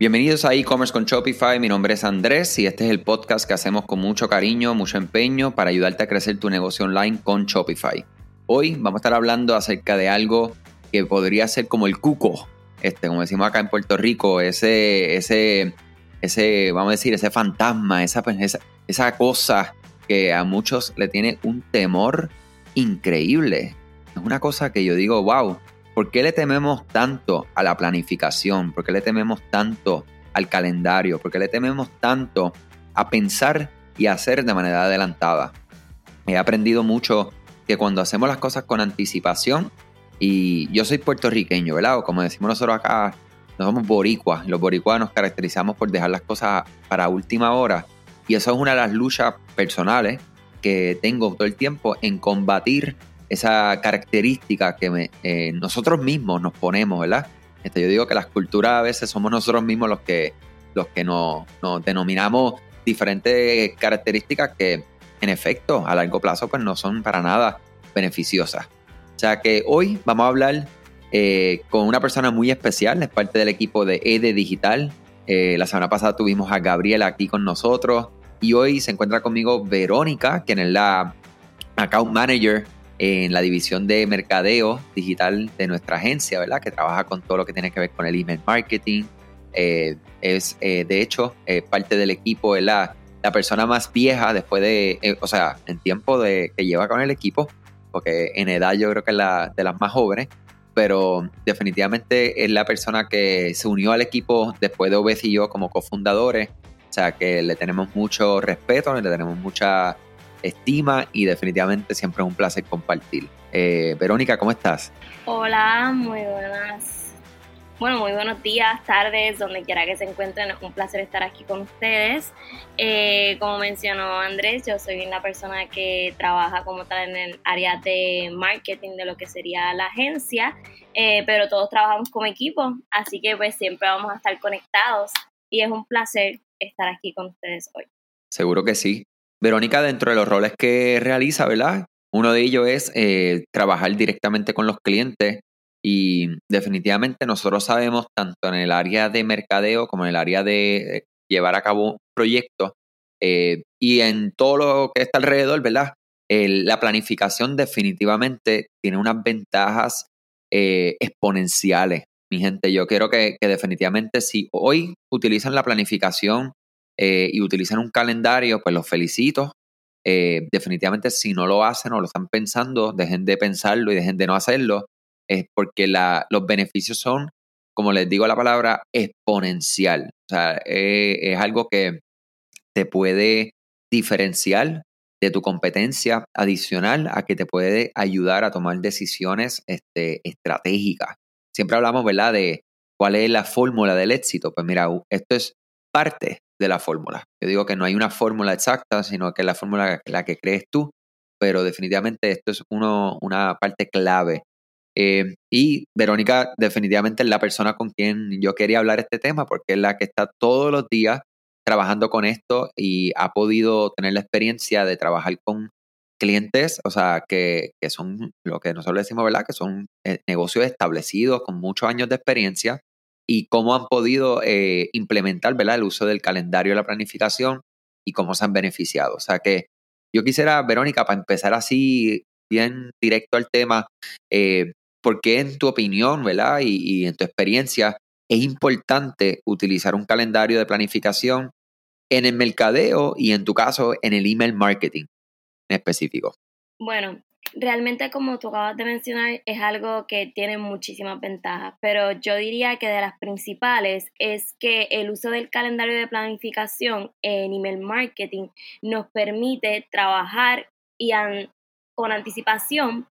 Bienvenidos a e-commerce con Shopify, mi nombre es Andrés y este es el podcast que hacemos con mucho cariño, mucho empeño para ayudarte a crecer tu negocio online con Shopify. Hoy vamos a estar hablando acerca de algo que podría ser como el cuco, este, como decimos acá en Puerto Rico, ese, ese, ese, vamos a decir, ese fantasma, esa, esa, esa cosa que a muchos le tiene un temor increíble. Es una cosa que yo digo, wow, ¿Por qué le tememos tanto a la planificación? ¿Por qué le tememos tanto al calendario? ¿Por qué le tememos tanto a pensar y hacer de manera adelantada? He aprendido mucho que cuando hacemos las cosas con anticipación, y yo soy puertorriqueño, ¿verdad? O como decimos nosotros acá, no somos boricuas. Los boricuas nos caracterizamos por dejar las cosas para última hora. Y eso es una de las luchas personales que tengo todo el tiempo en combatir esa característica que eh, nosotros mismos nos ponemos, ¿verdad? Este, yo digo que las culturas a veces somos nosotros mismos los que, los que nos, denominamos diferentes características que en efecto a largo plazo pues no son para nada beneficiosas. O sea que hoy vamos a hablar eh, con una persona muy especial, es parte del equipo de EDE Digital. Eh, la semana pasada tuvimos a Gabriela aquí con nosotros y hoy se encuentra conmigo Verónica, quien es la account manager en la división de mercadeo digital de nuestra agencia, ¿verdad? Que trabaja con todo lo que tiene que ver con el email marketing. Eh, es, eh, de hecho, eh, parte del equipo, es la, persona más vieja después de, o sea, en tiempo de, que lleva con el equipo, porque en edad yo creo que es la, de las más jóvenes, pero definitivamente es la persona que se unió al equipo después de Obes y yo como cofundadores. O sea, que le tenemos mucho respeto, le tenemos mucha estima y definitivamente siempre es un placer compartir. Eh, Verónica, ¿cómo estás? Hola, muy buenas. Bueno, muy buenos días, tardes, donde quiera que se encuentren. Es un placer estar aquí con ustedes. Eh, como mencionó Andrés, yo soy una persona que trabaja como tal en el área de marketing de lo que sería la agencia, eh, pero todos trabajamos como equipo, así que pues siempre vamos a estar conectados y es un placer estar aquí con ustedes hoy. Seguro que sí. Verónica, dentro de los roles que realiza, ¿verdad? Uno de ellos es eh, trabajar directamente con los clientes y definitivamente nosotros sabemos, tanto en el área de mercadeo como en el área de llevar a cabo proyectos eh, y en todo lo que está alrededor, ¿verdad? la planificación definitivamente tiene unas ventajas eh, exponenciales. Mi gente, yo quiero que definitivamente si hoy utilizan la planificación eh, y utilizan un calendario, pues los felicito. Eh, definitivamente si no lo hacen o lo están pensando, dejen de pensarlo y dejen de no hacerlo, es porque los beneficios son, como les digo la palabra, exponencial. O sea, eh, es algo que te puede diferenciar de tu competencia adicional a que te puede ayudar a tomar decisiones este, estratégicas. Siempre hablamos, ¿verdad?, de cuál es la fórmula del éxito. Pues mira, esto es parte de la fórmula. Yo digo que no hay una fórmula exacta, sino que es la fórmula la que crees tú, pero definitivamente esto es una parte clave. Eh, y Verónica definitivamente es la persona con quien yo quería hablar este tema, porque es la que está todos los días trabajando con esto y ha podido tener la experiencia de trabajar con clientes, o sea, que, que son lo que nosotros decimos, ¿verdad? Que son eh, negocios establecidos con muchos años de experiencia y cómo han podido eh, implementar ¿verdad? el uso del calendario de la planificación y cómo se han beneficiado. O sea que yo quisiera, Verónica, para empezar así bien directo al tema, eh, ¿por qué en tu opinión ¿verdad? Y, y en tu experiencia es importante utilizar un calendario de planificación en el mercadeo y en tu caso en el email marketing en específico? Bueno, realmente como tú acabas de mencionar es algo que tiene muchísimas ventajas, pero yo diría que de las principales es que el uso del calendario de planificación en email marketing nos permite trabajar y con anticipación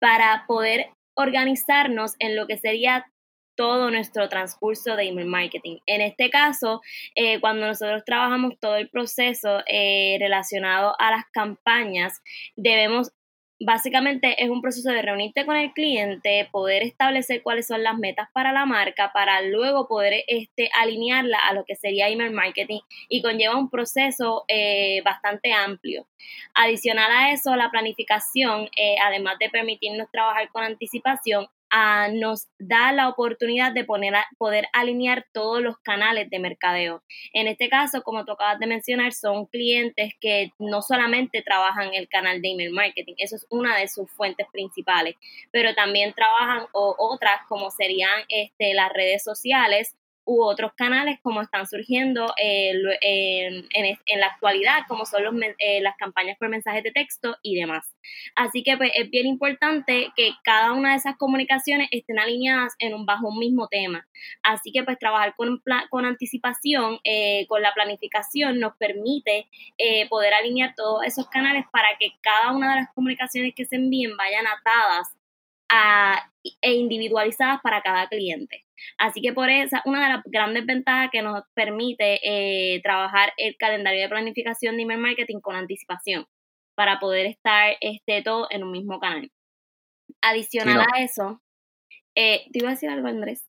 para poder organizarnos en lo que sería todo nuestro transcurso de email marketing. En este caso, eh, cuando nosotros trabajamos todo el proceso eh, relacionado a las campañas, debemos básicamente es un proceso de reunirte con el cliente, poder establecer cuáles son las metas para la marca, para luego poder este, alinearla a lo que sería email marketing y conlleva un proceso eh, bastante amplio. Adicional a eso, la planificación, eh, además de permitirnos trabajar con anticipación, nos da la oportunidad de poner poder alinear todos los canales de mercadeo. En este caso, como tú acabas de mencionar, son clientes que no solamente trabajan el canal de email marketing, eso es una de sus fuentes principales, pero también trabajan otras como serían este, las redes sociales u otros canales como están surgiendo eh, en, la actualidad, como son los, eh, las campañas por mensajes de texto y demás. Así que pues, es bien importante que cada una de esas comunicaciones estén alineadas en un, bajo un mismo tema. Así que pues trabajar con, con anticipación, eh, con la planificación, nos permite poder alinear todos esos canales para que cada una de las comunicaciones que se envíen vayan atadas e individualizadas para cada cliente. Así que por esa, una de las grandes ventajas que nos permite eh, trabajar el calendario de planificación de email marketing con anticipación para poder estar este, todo en un mismo canal. Adicional a eso, eh, ¿te iba a decir algo, Andrés?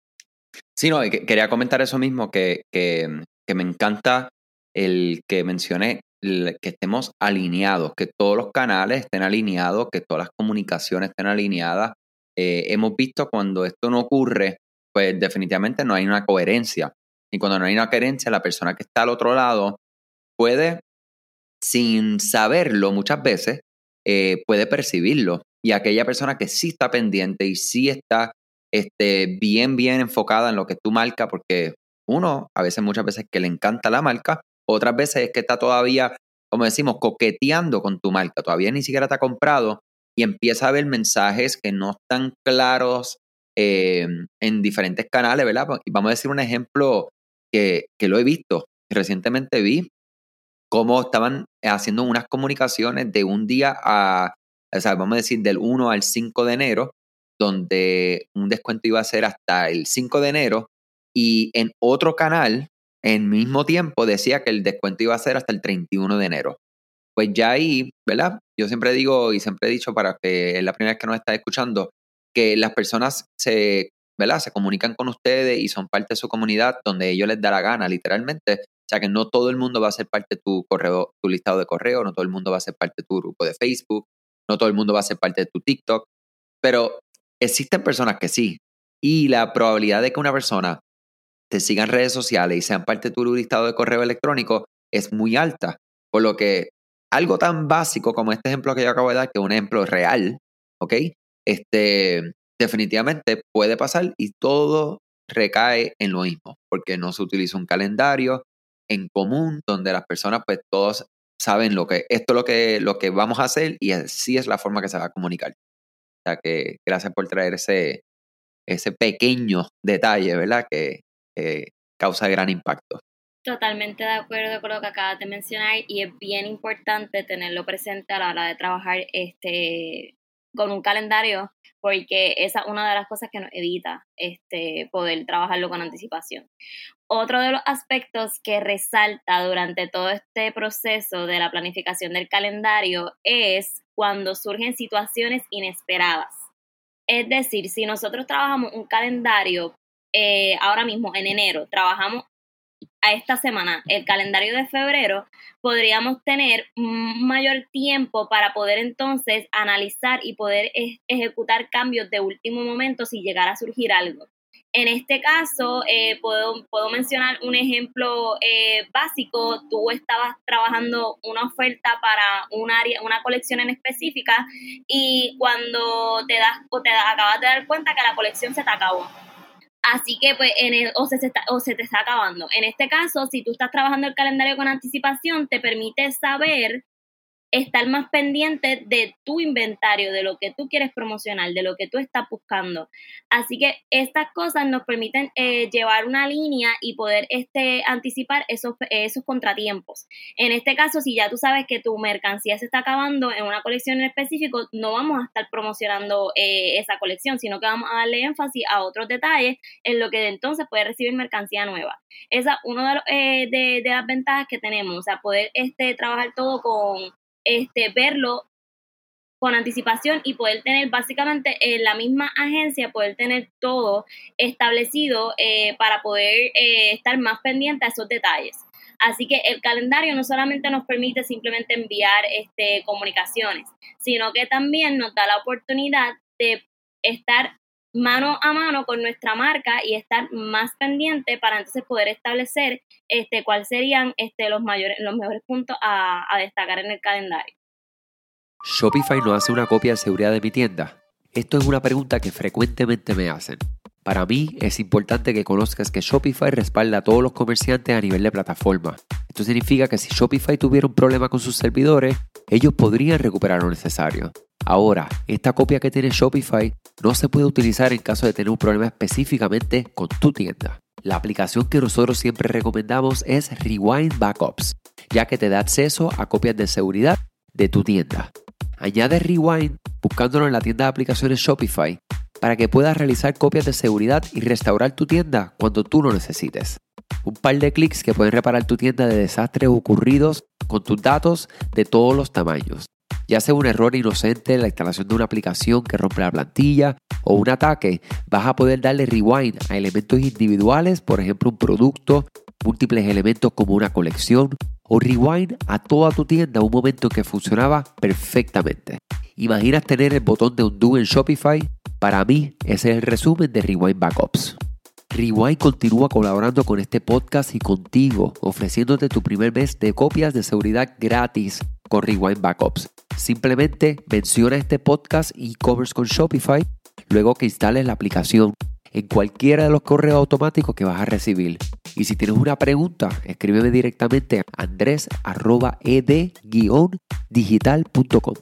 Sí, no, quería comentar eso mismo, que, que, que me encanta el que mencioné que estemos alineados, que todos los canales estén alineados, que todas las comunicaciones estén alineadas. Eh, hemos visto cuando esto no ocurre, pues definitivamente no hay una coherencia. Y cuando no hay una coherencia, la persona que está al otro lado puede, sin saberlo muchas veces, eh, puede percibirlo. Y aquella persona que sí está pendiente y sí está este, bien, bien enfocada en lo que tú marcas, porque uno, a veces, muchas veces que le encanta la marca, otras veces es que está todavía, como decimos, coqueteando con tu marca, todavía ni siquiera te ha comprado y empieza a ver mensajes que no están claros eh, en diferentes canales, ¿verdad? Y vamos a decir un ejemplo que, lo he visto. Recientemente vi cómo estaban haciendo unas comunicaciones de un día a, o sea, vamos a decir del 1 al 5 de enero, donde un descuento iba a ser hasta el 5 de enero y en otro canal, en mismo tiempo, decía que el descuento iba a ser hasta el 31 de enero. Pues ya ahí, ¿verdad? Yo siempre digo y siempre he dicho para que es la primera vez que nos está escuchando, que las personas se, se comunican con ustedes y son parte de su comunidad donde ellos les da la gana, literalmente. O sea que no todo el mundo va a ser parte de tu correo, tu listado de correo, no todo el mundo va a ser parte de tu grupo de Facebook, no todo el mundo va a ser parte de tu TikTok, pero existen personas que sí. Y la probabilidad de que una persona te siga en redes sociales y sean parte de tu listado de correo electrónico es muy alta. Por lo que algo tan básico como este ejemplo que yo acabo de dar, que es un ejemplo real, ¿ok? Este, definitivamente puede pasar y todo recae en lo mismo, porque no se utiliza un calendario en común donde las personas pues todos saben lo que esto es lo que lo que vamos a hacer y así es la forma que se va a comunicar. O sea que gracias por traer ese ese pequeño detalle, ¿verdad? Que, causa gran impacto. Totalmente de acuerdo con lo que acabas de mencionar y es bien importante tenerlo presente a la hora de trabajar este con un calendario porque esa es una de las cosas que nos evita este, poder trabajarlo con anticipación. Otro de los aspectos que resalta durante todo este proceso de la planificación del calendario es cuando surgen situaciones inesperadas. Es decir, si nosotros trabajamos un calendario eh, ahora mismo en enero, trabajamos a esta semana, el calendario de febrero, podríamos tener mayor tiempo para poder entonces analizar y poder ejecutar cambios de último momento si llegara a surgir algo. En este caso, eh, puedo, puedo, mencionar un ejemplo eh, básico. Tú estabas trabajando una oferta para un área, una colección en específica y cuando te das o te acabas de dar cuenta que la colección se te acabó Así que, pues, en el, o, se, está, o se te está acabando. En este caso, si tú estás trabajando el calendario con anticipación, te permite saber estar más pendiente de tu inventario, de lo que tú quieres promocionar, de lo que tú estás buscando. Así que estas cosas nos permiten eh, llevar una línea y poder este, anticipar esos, esos contratiempos. En este caso, si ya tú sabes que tu mercancía se está acabando en una colección en específico, no vamos a estar promocionando eh, esa colección, sino que vamos a darle énfasis a otros detalles en lo que entonces puede recibir mercancía nueva. Esa es una de, eh, de, de, las ventajas que tenemos, o sea, poder este, trabajar todo con este, verlo con anticipación y poder tener básicamente en la misma agencia, poder tener todo establecido eh, para poder eh, estar más pendiente a esos detalles. Así que el calendario no solamente nos permite simplemente enviar este, comunicaciones, sino que también nos da la oportunidad de estar mano a mano con nuestra marca y estar más pendiente para entonces poder establecer este, cuáles serían este, los, mayores, los mejores puntos a, a destacar en el calendario. ¿Shopify no hace una copia de seguridad de mi tienda? Esto es una pregunta que frecuentemente me hacen. Para mí es importante que conozcas que Shopify respalda a todos los comerciantes a nivel de plataforma. Esto significa que si Shopify tuviera un problema con sus servidores, ellos podrían recuperar lo necesario. Ahora, esta copia que tiene Shopify no se puede utilizar en caso de tener un problema específicamente con tu tienda. La aplicación que nosotros siempre recomendamos es Rewind Backups, ya que te da acceso a copias de seguridad de tu tienda. Añade Rewind buscándolo en la tienda de aplicaciones Shopify para que puedas realizar copias de seguridad y restaurar tu tienda cuando tú lo necesites. Un par de clics que pueden reparar tu tienda de desastres ocurridos con tus datos de todos los tamaños. Ya sea un error inocente en la instalación de una aplicación que rompe la plantilla o un ataque, vas a poder darle rewind a elementos individuales, por ejemplo un producto, múltiples elementos como una colección, o rewind a toda tu tienda un momento que funcionaba perfectamente. ¿Imaginas tener el botón de undo en Shopify? Para mí, ese es el resumen de Rewind Backups. Rewind continúa colaborando con este podcast y contigo, ofreciéndote tu primer mes de copias de seguridad gratis con Rewind Backups. Simplemente menciona este podcast y covers con Shopify luego que instales la aplicación en cualquiera de los correos automáticos que vas a recibir. Y si tienes una pregunta, escríbeme directamente a andres.ed-digital.com.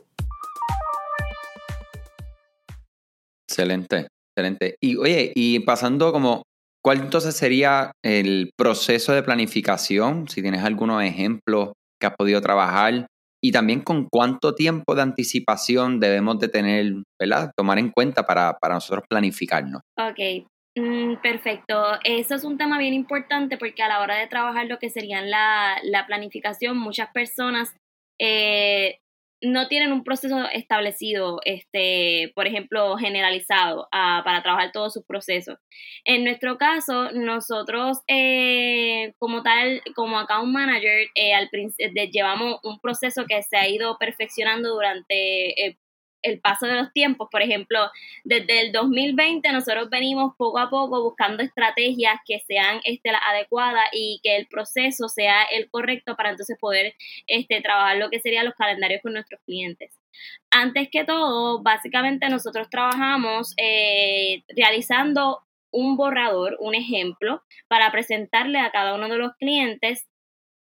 Excelente, excelente. Y oye, y pasando como, ¿cuál entonces sería el proceso de planificación? Si tienes algunos ejemplos que has podido trabajar y también con cuánto tiempo de anticipación debemos de tener, ¿verdad? Tomar en cuenta para, para nosotros planificarnos. Ok, mm, perfecto. Eso es un tema bien importante porque a la hora de trabajar lo que serían la, la planificación, muchas personas eh, no tienen un proceso establecido, este, por ejemplo, generalizado ah, para trabajar todos sus procesos. En nuestro caso, nosotros eh, como tal, como account manager, eh, al, llevamos un proceso que se ha ido perfeccionando durante eh, el paso de los tiempos. Por ejemplo, desde el 2020 nosotros venimos poco a poco buscando estrategias que sean este, adecuadas y que el proceso sea el correcto para entonces poder este, trabajar lo que serían los calendarios con nuestros clientes. Antes que todo, básicamente nosotros trabajamos eh, realizando un borrador, un ejemplo, para presentarle a cada uno de los clientes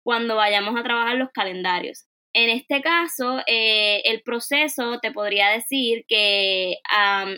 cuando vayamos a trabajar los calendarios. En este caso, eh, el proceso te podría decir que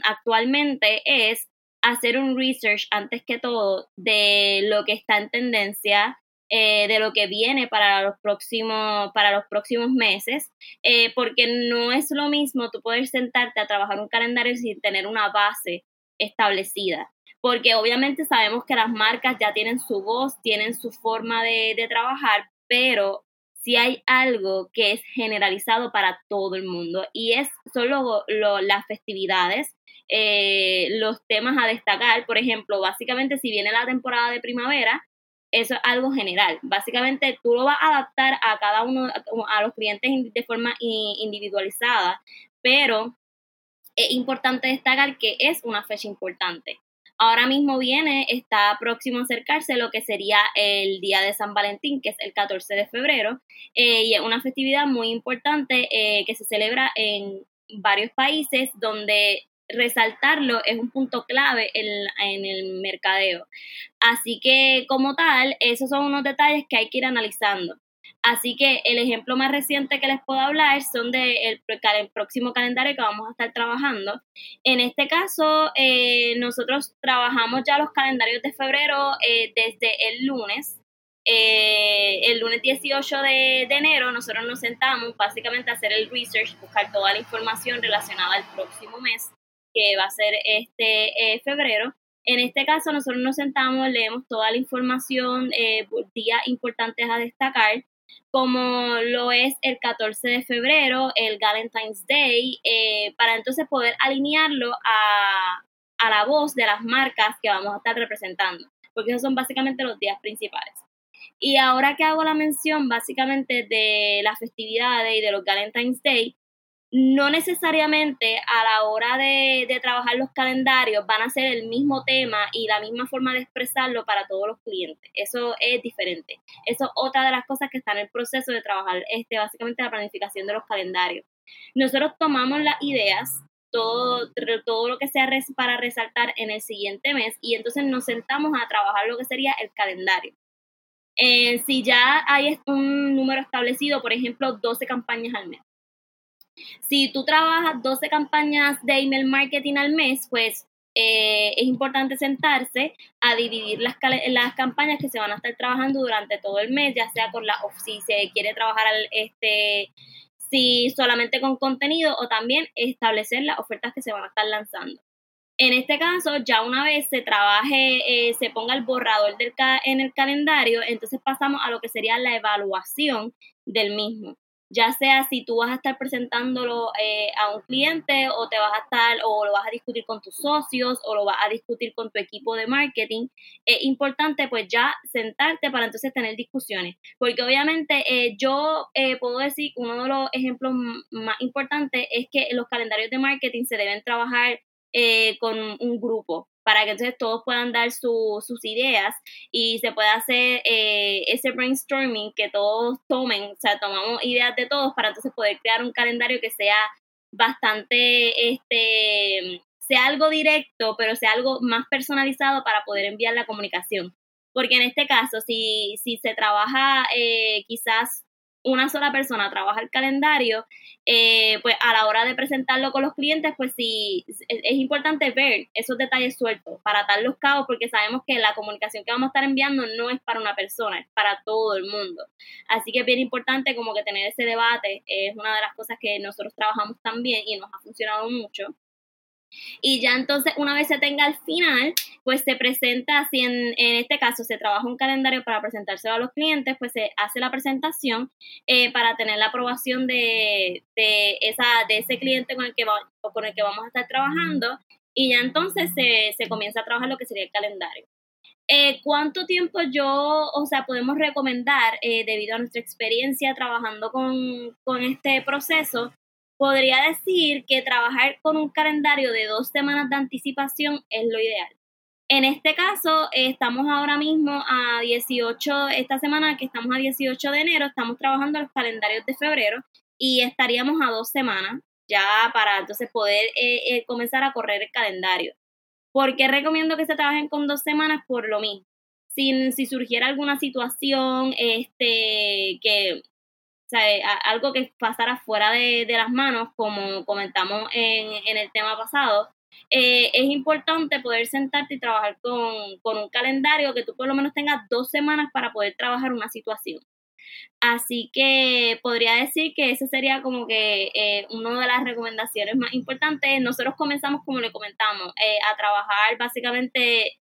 actualmente es hacer un research antes que todo de lo que está en tendencia, eh, de lo que viene para los próximos, para los próximos meses, eh, porque no es lo mismo tú poder sentarte a trabajar un calendario sin tener una base establecida. Porque obviamente sabemos que las marcas ya tienen su voz, tienen su forma de, de trabajar, pero si hay algo que es generalizado para todo el mundo y es solo las festividades, eh, los temas a destacar, por ejemplo, básicamente si viene la temporada de primavera, eso es algo general. Básicamente tú lo vas a adaptar a cada uno, a los clientes de forma individualizada, pero es importante destacar que es una fecha importante. Ahora mismo viene, está próximo a acercarse lo que sería el Día de San Valentín, que es el 14 de febrero, eh, y es una festividad muy importante eh, que se celebra en varios países donde resaltarlo es un punto clave en, en, el mercadeo. Así que como tal, esos son unos detalles que hay que ir analizando. Así que el ejemplo más reciente que les puedo hablar son del de próximo calendario que vamos a estar trabajando. En este caso, eh, nosotros trabajamos ya los calendarios de febrero eh, desde el lunes. Eh, el lunes 18 de, de, enero nosotros nos sentamos básicamente a hacer el research, buscar toda la información relacionada al próximo mes, que va a ser este febrero. En este caso, nosotros nos sentamos, leemos toda la información, días importantes a destacar, como lo es el 14 de febrero, el Valentine's Day, eh, para entonces poder alinearlo a, a la voz de las marcas que vamos a estar representando, porque esos son básicamente los días principales. Y ahora que hago la mención básicamente de las festividades y de los Valentine's Day, no necesariamente a la hora de, trabajar los calendarios van a ser el mismo tema y la misma forma de expresarlo para todos los clientes. Eso es diferente. Eso es otra de las cosas que está en el proceso de trabajar este, básicamente la planificación de los calendarios. Nosotros tomamos las ideas, todo, todo lo que sea para resaltar en el siguiente mes y entonces nos sentamos a trabajar lo que sería el calendario. Eh, si ya hay un número establecido, por ejemplo, 12 campañas al mes si tú trabajas 12 campañas de email marketing al mes, pues eh, es importante sentarse a dividir las, las campañas que se van a estar trabajando durante todo el mes, ya sea con la, si se quiere trabajar este, si solamente con contenido o también establecer las ofertas que se van a estar lanzando. En este caso, ya una vez se trabaje, eh, se ponga el borrador del en el calendario, entonces pasamos a lo que sería la evaluación del mismo ya sea si tú vas a estar presentándolo eh, a un cliente o te vas a estar o lo vas a discutir con tus socios o lo vas a discutir con tu equipo de marketing, es importante pues ya sentarte para entonces tener discusiones, porque obviamente eh, yo eh, puedo decir uno de los ejemplos más importantes es que los calendarios de marketing se deben trabajar con un grupo para que entonces todos puedan dar sus ideas y se pueda hacer eh, ese brainstorming que todos tomen, o sea, tomamos ideas de todos para entonces poder crear un calendario que sea bastante, este, sea algo directo, pero sea algo más personalizado para poder enviar la comunicación. Porque en este caso, si, si se trabaja eh, quizás una sola persona trabaja el calendario, eh, pues a la hora de presentarlo con los clientes, pues sí, es, importante ver esos detalles sueltos para atar los cabos, porque sabemos que la comunicación que vamos a estar enviando no es para una persona, es para todo el mundo. Así que es bien importante como que tener ese debate, es una de las cosas que nosotros trabajamos también y nos ha funcionado mucho. Y ya entonces, una vez se tenga al final, pues se presenta, si en, este caso se trabaja un calendario para presentárselo a los clientes, pues se hace la presentación eh, para tener la aprobación de, de, esa, de ese cliente con el, que con el que vamos a estar trabajando. Y ya entonces se, se comienza a trabajar lo que sería el calendario. Eh, ¿Cuánto tiempo yo, o sea, podemos recomendar, eh, debido a nuestra experiencia trabajando con, con este proceso, podría decir que trabajar con un calendario de dos semanas de anticipación es lo ideal. En este caso, estamos ahora mismo a 18, esta semana que estamos a 18 de enero, estamos trabajando los calendarios de febrero y estaríamos a dos semanas ya para entonces poder eh, eh, comenzar a correr el calendario. ¿Por qué recomiendo que se trabajen con dos semanas? Por lo mismo. Si, si surgiera alguna situación este, que algo que pasara fuera de, las manos, como comentamos en, el tema pasado, eh, es importante poder sentarte y trabajar con, un calendario que tú por lo menos tengas dos semanas para poder trabajar una situación. Así que podría decir que esa sería como que eh, una de las recomendaciones más importantes. Nosotros comenzamos, como le comentamos, eh, a trabajar básicamente,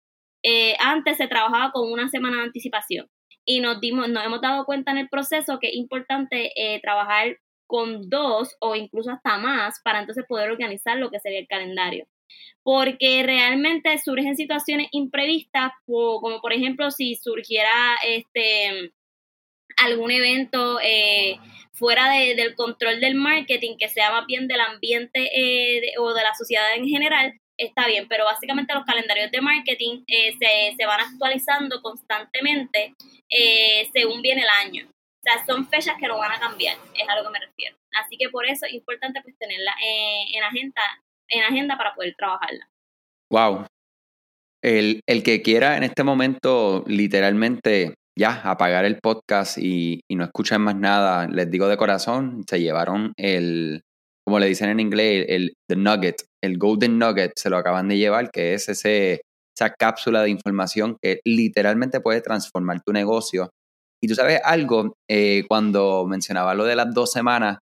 antes se trabajaba con una semana de anticipación y nos, dimos, nos hemos dado cuenta en el proceso que es importante eh, trabajar con dos o incluso hasta más para entonces poder organizar lo que sería el calendario. Porque realmente surgen situaciones imprevistas, como por ejemplo si surgiera este algún evento eh, fuera del control del marketing, que sea más bien del ambiente eh, o de la sociedad en general, está bien, pero básicamente los calendarios de marketing eh, se, se, van actualizando constantemente eh, según viene el año. O sea, son fechas que no van a cambiar, es a lo que me refiero. Así que por eso es importante pues tenerla eh, en, agenda, en agenda para poder trabajarla. Wow. El, el, que quiera en este momento literalmente ya apagar el podcast y, y no escuchen más nada, les digo de corazón, se llevaron el, como le dicen en inglés, el the nugget, el golden nugget, se lo acaban de llevar, que es ese, esa cápsula de información que literalmente puede transformar tu negocio. Y tú sabes algo, eh, cuando mencionaba lo de las dos semanas,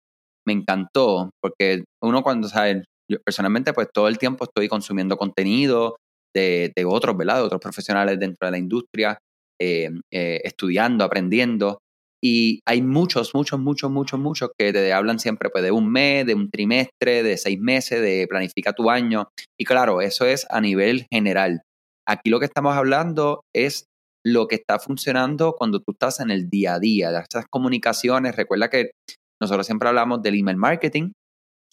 me encantó, porque uno cuando sabe, yo personalmente pues todo el tiempo estoy consumiendo contenido de, otros, ¿verdad? De otros profesionales dentro de la industria, eh, eh, estudiando, aprendiendo. Y hay muchos, muchos, muchos, muchos, muchos que te hablan siempre pues, de un mes, de un trimestre, de seis meses, de planifica tu año. Y claro, eso es a nivel general. Aquí lo que estamos hablando es lo que está funcionando cuando tú estás en el día a día, de estas comunicaciones. Recuerda que nosotros siempre hablamos del email marketing,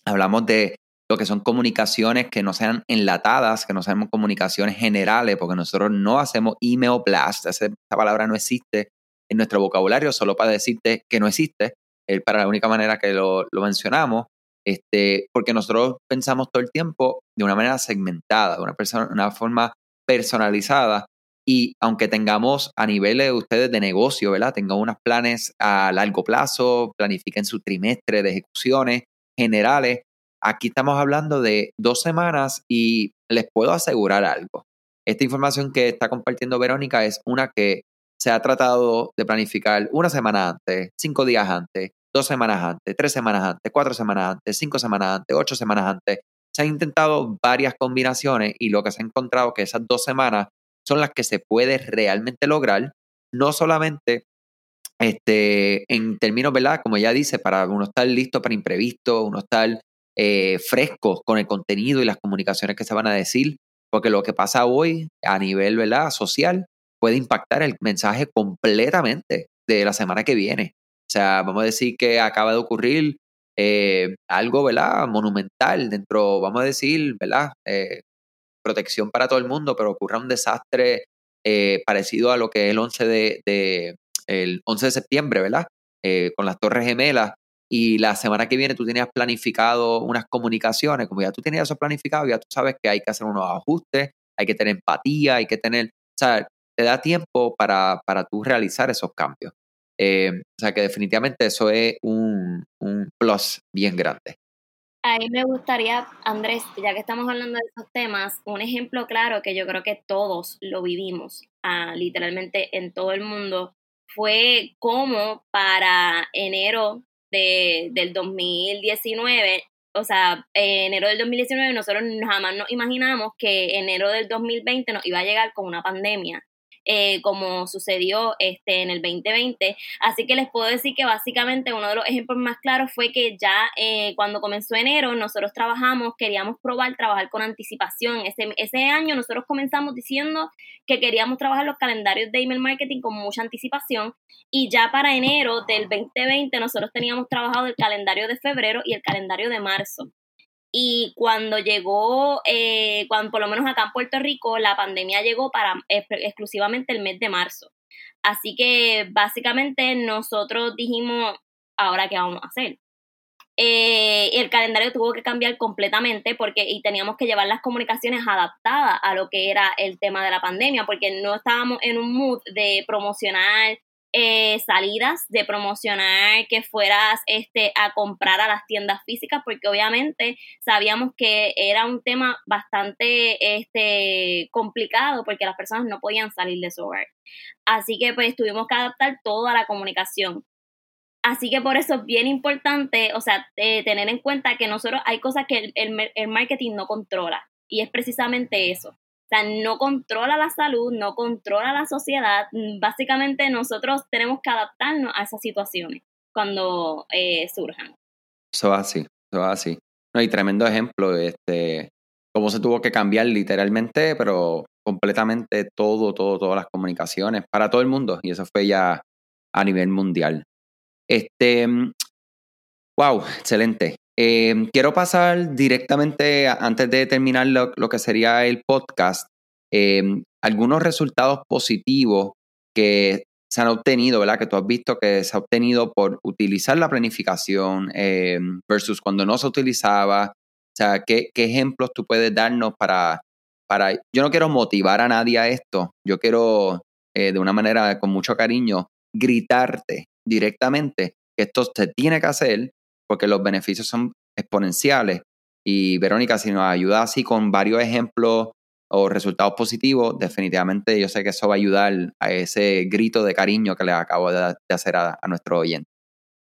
Hablamos de lo que son comunicaciones que no sean enlatadas, que no sean comunicaciones generales, porque nosotros no hacemos email blast, esa, palabra no existe en nuestro vocabulario, solo para decirte que no existe, es para la única manera que lo, mencionamos, este, porque nosotros pensamos todo el tiempo de una manera segmentada, de una, persona, una forma personalizada, y aunque tengamos a niveles de ustedes de negocio, ¿verdad? Tengan unos planes a largo plazo, planifiquen su trimestre de ejecuciones generales, Aquí estamos hablando de dos semanas y les puedo asegurar algo. Esta información que está compartiendo Verónica es una que se ha tratado de planificar una semana antes, cinco días antes, dos semanas antes, tres semanas antes, cuatro semanas antes, cinco semanas antes, ocho semanas antes. Se han intentado varias combinaciones y lo que se ha encontrado que esas dos semanas son las que se puede realmente lograr, no solamente este, en términos, ¿verdad? Como ya dice, para uno estar listo para imprevisto, uno estar eh, frescos con el contenido y las comunicaciones que se van a decir, porque lo que pasa hoy a nivel ¿verdad? social puede impactar el mensaje completamente de la semana que viene. O sea, vamos a decir que acaba de ocurrir eh, algo, ¿verdad? Monumental dentro, vamos a decir, ¿verdad? Eh, protección para todo el mundo, pero ocurra un desastre parecido a lo que es el 11 de, el 11 de septiembre, ¿verdad? con las Torres Gemelas, y la semana que viene tú tenías planificado unas comunicaciones, como ya tú tenías eso planificado, ya tú sabes que hay que hacer unos ajustes, hay que tener empatía, hay que tener, o sea, te da tiempo para, para tú realizar esos cambios. Eh, o sea que definitivamente eso es un, un plus bien grande. Ahí me gustaría, Andrés, ya que estamos hablando de esos temas, un ejemplo claro que yo creo que todos lo vivimos, ah, literalmente en todo el mundo, fue como para enero de, del 2019, o sea, enero del 2019 nosotros jamás nos imaginamos que enero del 2020 nos iba a llegar con una pandemia. Eh, como sucedió este, en el 2020. Así que les puedo decir que básicamente uno de los ejemplos más claros fue que ya eh, cuando comenzó enero nosotros trabajamos, queríamos probar trabajar con anticipación. Ese, ese año nosotros comenzamos diciendo que queríamos trabajar los calendarios de email marketing con mucha anticipación y ya para enero del 2020 nosotros teníamos trabajado el calendario de febrero y el calendario de marzo. Y cuando llegó, eh, cuando, por lo menos acá en Puerto Rico, la pandemia llegó para exclusivamente el mes de marzo. Así que básicamente nosotros dijimos, ahora qué vamos a hacer. Eh, el calendario tuvo que cambiar completamente porque y teníamos que llevar las comunicaciones adaptadas a lo que era el tema de la pandemia porque no estábamos en un mood de promocionar eh, salidas, de promocionar que fueras este, a comprar a las tiendas físicas, porque obviamente sabíamos que era un tema bastante este, complicado porque las personas no podían salir de su hogar. Así que pues tuvimos que adaptar toda la comunicación. Así que por eso es bien importante, o sea, eh, tener en cuenta que nosotros hay cosas que el marketing no controla y es precisamente eso sea, no controla la salud, no controla la sociedad. Básicamente nosotros tenemos que adaptarnos a esas situaciones cuando eh, surjan. Eso es así, eso es así. No, y tremendo ejemplo, este, cómo se tuvo que cambiar literalmente, pero completamente todo, todo, todas las comunicaciones para todo el mundo. Y eso fue ya a nivel mundial. Este, wow, excelente. Em, quiero pasar directamente, antes de terminar lo, que sería el podcast, em, algunos resultados positivos que se han obtenido, ¿verdad? Que tú has visto que se ha obtenido por utilizar la planificación em, versus cuando no se utilizaba. O sea, ¿qué, ejemplos tú puedes darnos para, para... Yo no quiero motivar a nadie a esto, yo quiero, eh, de una manera con mucho cariño, gritarte directamente que esto se tiene que hacer porque los beneficios son exponenciales. Y Verónica, si nos ayuda así con varios ejemplos o resultados positivos, definitivamente yo sé que eso va a ayudar a ese grito de cariño que le acabo de, hacer a, nuestro oyente.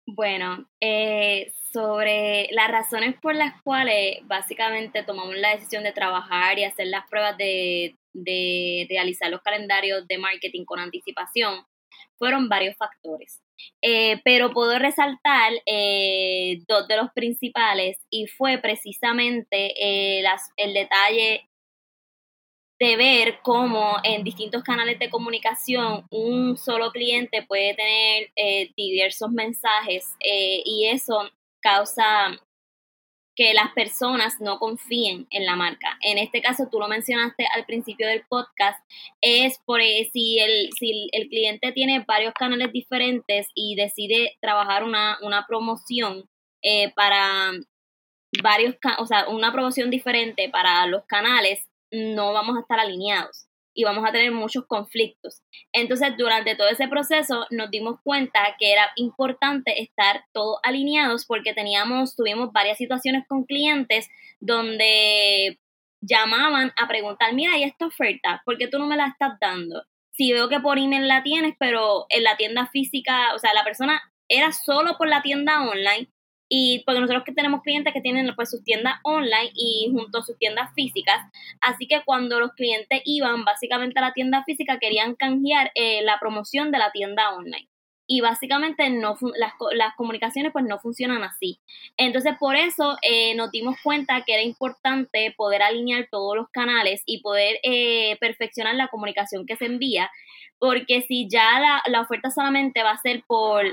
Bueno, eh, sobre las razones por las cuales básicamente tomamos la decisión de trabajar y hacer las pruebas de, de realizar los calendarios de marketing con anticipación, fueron varios factores. Eh, pero puedo resaltar eh, dos de los principales y fue precisamente eh, el detalle de ver cómo en distintos canales de comunicación un solo cliente puede tener diversos mensajes y eso causa que las personas no confíen en la marca. En este caso, tú lo mencionaste al principio del podcast, es por eh, si el, si el cliente tiene varios canales diferentes y decide trabajar una, una promoción eh, para varios, o sea, una promoción diferente para los canales, no vamos a estar alineados y vamos a tener muchos conflictos. Entonces, durante todo ese proceso nos dimos cuenta que era importante estar todos alineados porque teníamos, tuvimos varias situaciones con clientes donde llamaban a preguntar, mira, ¿y esta oferta? ¿Por qué tú no me la estás dando? Si veo que por email la tienes, pero en la tienda física, o sea, la persona era solo por la tienda online y porque nosotros que tenemos clientes que tienen pues sus tiendas online y junto a sus tiendas físicas, así que cuando los clientes iban básicamente a la tienda física querían canjear eh, la promoción de la tienda online. Y básicamente no las, las, comunicaciones pues no funcionan así. Entonces por eso eh, nos dimos cuenta que era importante poder alinear todos los canales y poder eh, perfeccionar la comunicación que se envía, porque si ya la, la, oferta solamente va a ser por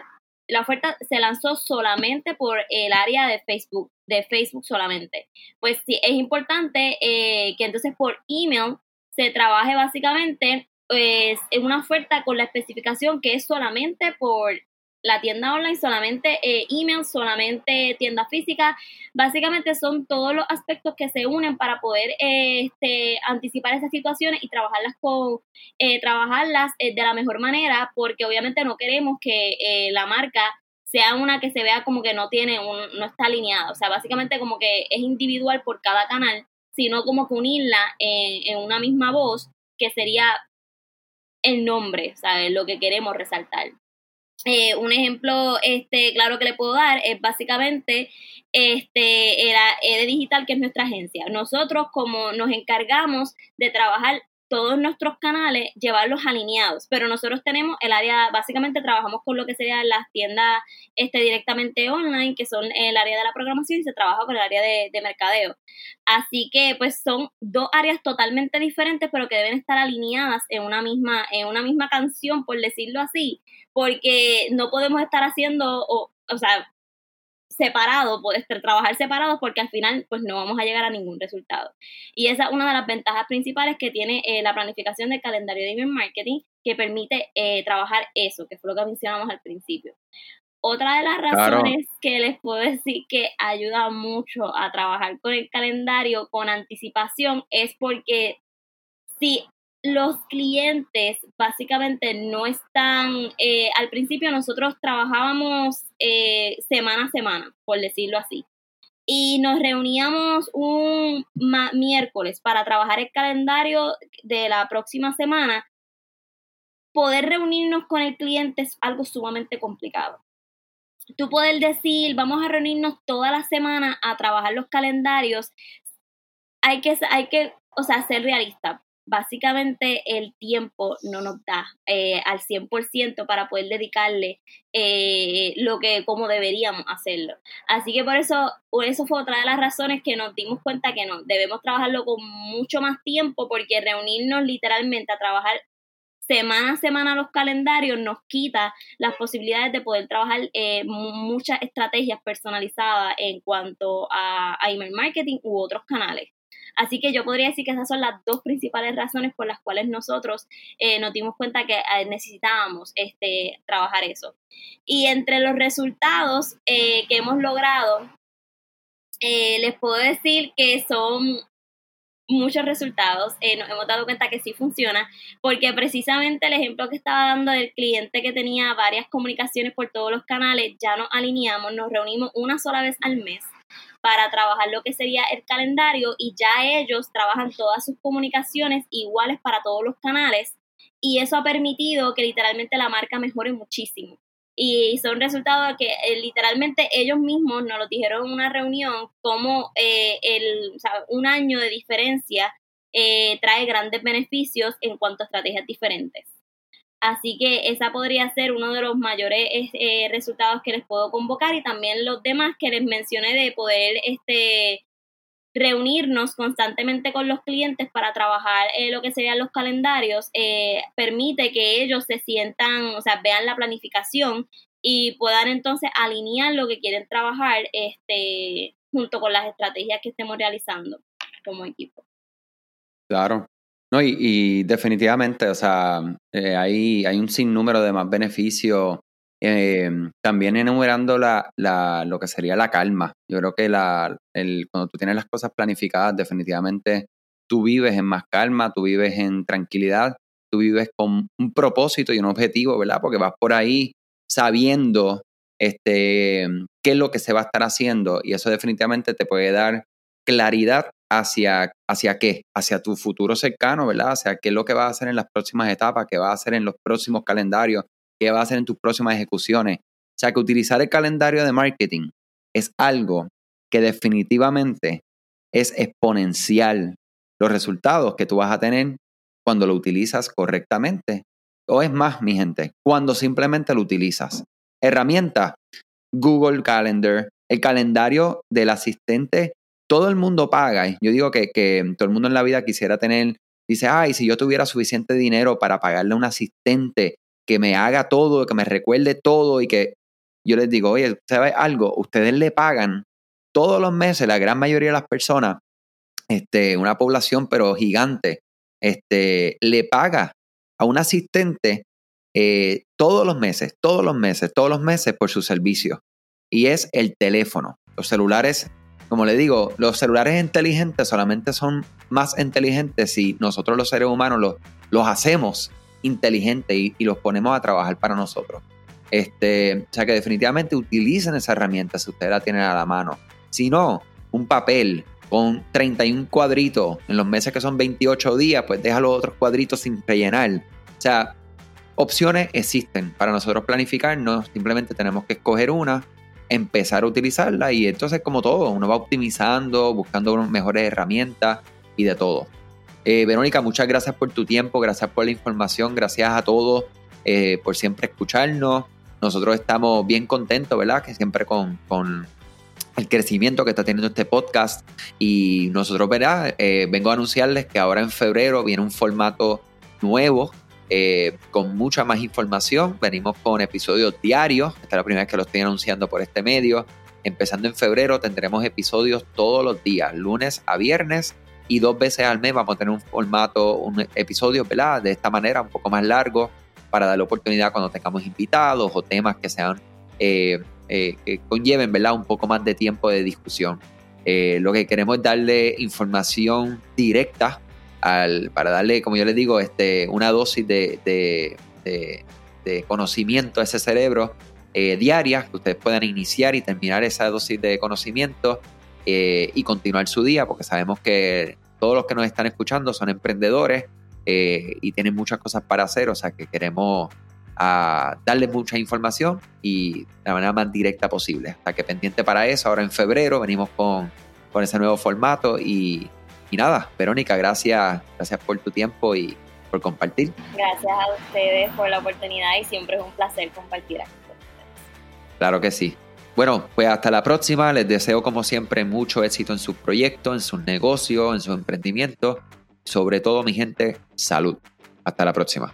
la oferta se lanzó solamente por el área de Facebook, de Facebook solamente. Pues sí, es importante eh, que entonces por email se trabaje básicamente pues, en una oferta con la especificación que es solamente por la tienda online, solamente eh, email, solamente tienda física. Básicamente son todos los aspectos que se unen para poder este, anticipar esas situaciones y trabajarlas con eh, trabajarlas eh, de la mejor manera, porque obviamente no queremos que eh, la marca sea una que se vea como que no tiene un, no está alineada. O sea, básicamente como que es individual por cada canal, sino como que unirla en, en una misma voz, que sería el nombre, ¿sabes? Lo que queremos resaltar. Eh, un ejemplo este, claro que le puedo dar es básicamente este, era EDE Digital, que es nuestra agencia. Nosotros, como nos encargamos de trabajar todos nuestros canales, llevarlos alineados, pero nosotros tenemos el área, básicamente trabajamos con lo que serían las tiendas este, directamente online, que son el área de la programación y se trabaja con el área de, de mercadeo. Así que pues son dos áreas totalmente diferentes, pero que deben estar alineadas en una misma, en una misma canción, por decirlo así, porque no podemos estar haciendo, o, o sea, separado, poder trabajar separados porque al final pues no vamos a llegar a ningún resultado. Y esa es una de las ventajas principales que tiene eh, la planificación del calendario de email marketing que permite eh, trabajar eso, que fue lo que mencionamos al principio. Otra de las razones que les puedo decir que ayuda mucho a trabajar con el calendario con anticipación es porque si los clientes básicamente no están, eh, al principio nosotros trabajábamos eh, semana a semana, por decirlo así, y nos reuníamos un miércoles para trabajar el calendario de la próxima semana. Poder reunirnos con el cliente es algo sumamente complicado. Tú puedes decir, vamos a reunirnos toda la semana a trabajar los calendarios. Hay que, hay que, o sea, ser realista básicamente el tiempo no nos da eh, al 100% para poder dedicarle eh, lo que como deberíamos hacerlo. Así que por eso, eso fue otra de las razones que nos dimos cuenta que no, debemos trabajarlo con mucho más tiempo porque reunirnos literalmente a trabajar semana a semana los calendarios nos quita las posibilidades de poder trabajar eh, muchas estrategias personalizadas en cuanto a email marketing u otros canales. Así que yo podría decir que esas son las dos principales razones por las cuales nosotros eh, nos dimos cuenta que eh, necesitábamos este, trabajar eso. Y entre los resultados eh, que hemos logrado, les puedo decir que son muchos resultados. nos hemos dado cuenta que sí funciona, porque precisamente el ejemplo que estaba dando del cliente que tenía varias comunicaciones por todos los canales, ya nos alineamos, nos reunimos una sola vez al mes para trabajar lo que sería el calendario y ya ellos trabajan todas sus comunicaciones iguales para todos los canales y eso ha permitido que literalmente la marca mejore muchísimo. Y son resultados que eh, literalmente ellos mismos nos lo dijeron en una reunión como eh, el, un año de diferencia eh, trae grandes beneficios en cuanto a estrategias diferentes. Así que esa podría ser uno de los mayores eh, resultados que les puedo convocar y también los demás que les mencioné de poder este, reunirnos constantemente con los clientes para trabajar eh, lo que serían los calendarios, eh, permite que ellos se sientan, o sea, vean la planificación y puedan entonces alinear lo que quieren trabajar este, junto con las estrategias que estemos realizando como equipo. Claro. No, y, definitivamente, o sea, eh, hay, hay un sinnúmero de más beneficios. Eh, también enumerando la, la, lo que sería la calma. Yo creo que la, el, cuando tú tienes las cosas planificadas, definitivamente tú vives en más calma, tú vives en tranquilidad, tú vives con un propósito y un objetivo, ¿verdad? Porque vas por ahí sabiendo este, qué es lo que se va a estar haciendo y eso definitivamente te puede dar claridad hacia, hacia qué, hacia tu futuro cercano, ¿verdad? Hacia qué es lo que vas a hacer en las próximas etapas, qué vas a hacer en los próximos calendarios, qué vas a hacer en tus próximas ejecuciones. O sea, que utilizar el calendario de marketing es algo que definitivamente es exponencial los resultados que tú vas a tener cuando lo utilizas correctamente. O es más, mi gente, cuando simplemente lo utilizas. Herramienta, Google Calendar, el calendario del asistente todo el mundo paga. Yo digo que, todo el mundo en la vida quisiera tener, dice, ay, si yo tuviera suficiente dinero para pagarle a un asistente que me haga todo, que me recuerde todo y que yo les digo, oye, ¿sabe algo? Ustedes le pagan todos los meses, la gran mayoría de las personas, este, una población pero gigante, este, le paga a un asistente eh, todos los meses, todos los meses, todos los meses por su servicio. Y es el teléfono. Los celulares como le digo, los celulares inteligentes solamente son más inteligentes si nosotros los seres humanos los, los hacemos inteligentes y, los ponemos a trabajar para nosotros. Este, o sea que definitivamente utilicen esa herramienta si ustedes la tienen a la mano. Si no, un papel con 31 cuadritos en los meses que son 28 días, pues deja los otros cuadritos sin rellenar. O sea, opciones existen para nosotros planificarnos, simplemente tenemos que escoger una empezar a utilizarla y entonces como todo, uno va optimizando, buscando mejores herramientas y de todo. Eh, Verónica, muchas gracias por tu tiempo, gracias por la información, gracias a todos eh, por siempre escucharnos. Nosotros estamos bien contentos, ¿verdad? Que siempre con, el crecimiento que está teniendo este podcast. Y nosotros, ¿verdad? Eh, vengo a anunciarles que ahora en febrero viene un formato nuevo eh, con mucha más información. Venimos con episodios diarios. Esta es la primera vez que lo estoy anunciando por este medio. Empezando en febrero tendremos episodios todos los días, lunes a viernes y dos veces al mes vamos a tener un formato, un episodio, ¿verdad? De esta manera, un poco más largo, para dar la oportunidad cuando tengamos invitados o temas que sean, eh, eh, que conlleven, ¿verdad? Un poco más de tiempo de discusión. lo que queremos es darle información directa para darle, como yo les digo, este, una dosis de, conocimiento a ese cerebro eh, diaria, que ustedes puedan iniciar y terminar esa dosis de conocimiento eh, y continuar su día, porque sabemos que todos los que nos están escuchando son emprendedores eh, y tienen muchas cosas para hacer, o sea que queremos ah, darles mucha información y de la manera más directa posible. Hasta que pendiente para eso, ahora en febrero venimos con ese nuevo formato y y nada, Verónica, gracias, gracias por tu tiempo y por compartir. Gracias a ustedes por la oportunidad y siempre es un placer compartir aquí con ustedes. Claro que sí. Bueno, pues hasta la próxima. Les deseo como siempre mucho éxito en sus proyectos, en sus negocios, en su emprendimiento. Sobre todo, mi gente, salud. Hasta la próxima.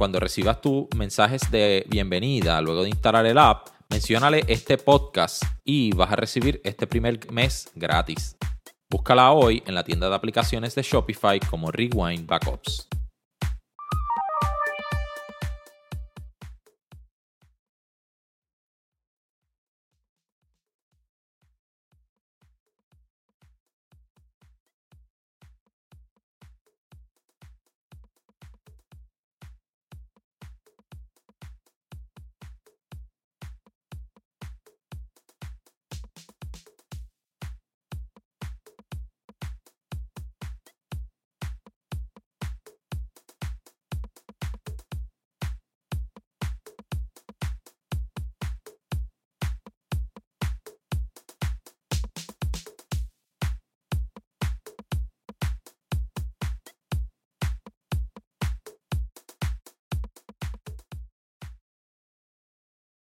cuando recibas tus mensajes de bienvenida luego de instalar el app, menciónale este podcast y vas a recibir este primer mes gratis. Búscala hoy en la tienda de aplicaciones de Shopify como Rewind Backups.